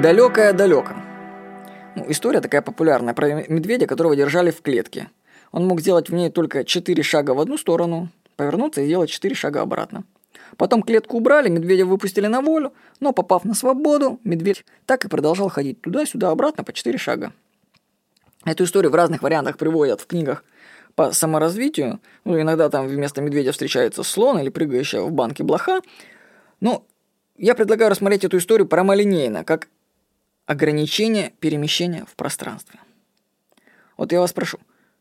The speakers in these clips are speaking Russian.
Далекая-далеко. Ну, история такая популярная про медведя, которого держали в клетке. Он мог сделать в ней только 4 шага в одну сторону, повернуться и сделать 4 шага обратно. Потом клетку убрали, медведя выпустили на волю, но попав на свободу, медведь так и продолжал ходить туда-сюда обратно по 4 шага. Эту историю в разных вариантах приводят в книгах по саморазвитию. Ну, иногда там вместо медведя встречается слон или прыгающая в банке блоха. Но я предлагаю рассмотреть эту историю прямолинейно, как ограничение перемещения в пространстве. Вот я вас прошу,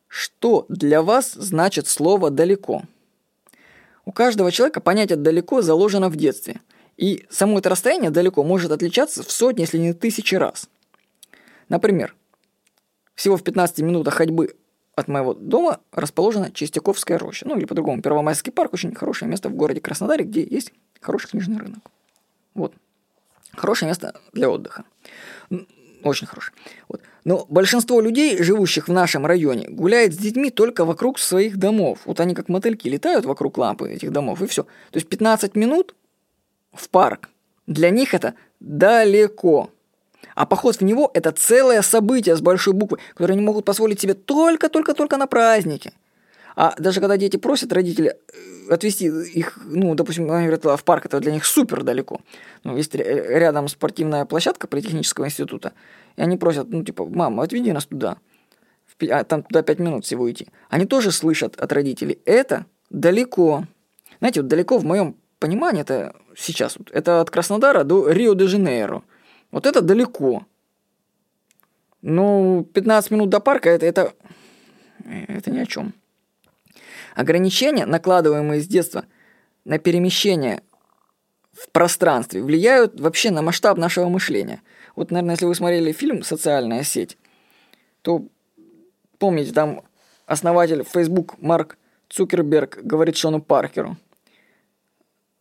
что для вас значит слово «далеко»? У каждого человека понятие «далеко» заложено в детстве. И само это расстояние далеко может отличаться в сотни, если не тысячи раз. Например, всего в 15 минутах ходьбы от моего дома расположена Чистяковская роща. Ну или по-другому, Первомайский парк, очень хорошее место в городе Краснодаре, где есть хороший книжный рынок. Вот. Хорошее место для отдыха. Очень хорошее. Вот. Но большинство людей, живущих в нашем районе, гуляет с детьми только вокруг своих домов. Вот они как мотыльки летают вокруг лампы этих домов, и все. То есть 15 минут в парк. Для них это далеко. А поход в него – это целое событие с большой буквы, которое они могут позволить себе только-только-только на празднике. А даже когда дети просят родители э, отвезти их, ну, допустим, они говорят, в парк, это для них супер далеко. Ну, есть рядом спортивная площадка политехнического института, и они просят, ну, типа, мама, отведи нас туда. А там туда 5 минут всего идти. Они тоже слышат от родителей, это далеко. Знаете, вот далеко в моем понимании, это сейчас, вот, это от Краснодара до Рио-де-Жанейро. Вот это далеко. Ну, 15 минут до парка, это, это, это ни о чем. Ограничения, накладываемые с детства на перемещение в пространстве, влияют вообще на масштаб нашего мышления. Вот, наверное, если вы смотрели фильм «Социальная сеть», то помните, там основатель Facebook Марк Цукерберг говорит Шону Паркеру.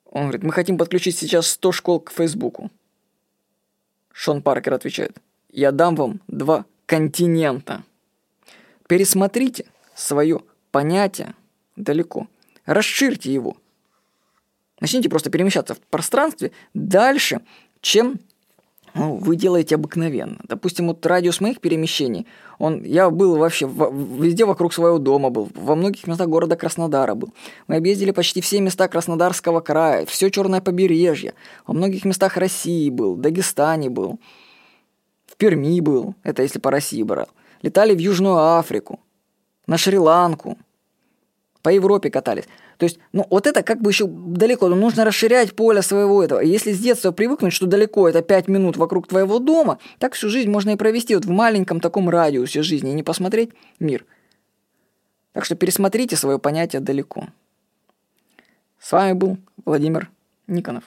Он говорит, мы хотим подключить сейчас 100 школ к Фейсбуку. Шон Паркер отвечает, я дам вам два континента. Пересмотрите свое понятие далеко. Расширьте его. Начните просто перемещаться в пространстве дальше, чем ну, вы делаете обыкновенно. Допустим, вот радиус моих перемещений, он, я был вообще в, везде вокруг своего дома был, во многих местах города Краснодара был. Мы объездили почти все места Краснодарского края, все черное побережье, во многих местах России был, Дагестане был, в Перми был, это если по России брал. Летали в Южную Африку, на Шри-Ланку, по Европе катались. То есть, ну, вот это как бы еще далеко, но нужно расширять поле своего этого. Если с детства привыкнуть, что далеко это 5 минут вокруг твоего дома, так всю жизнь можно и провести вот в маленьком таком радиусе жизни и не посмотреть мир. Так что пересмотрите свое понятие далеко. С вами был Владимир Никонов.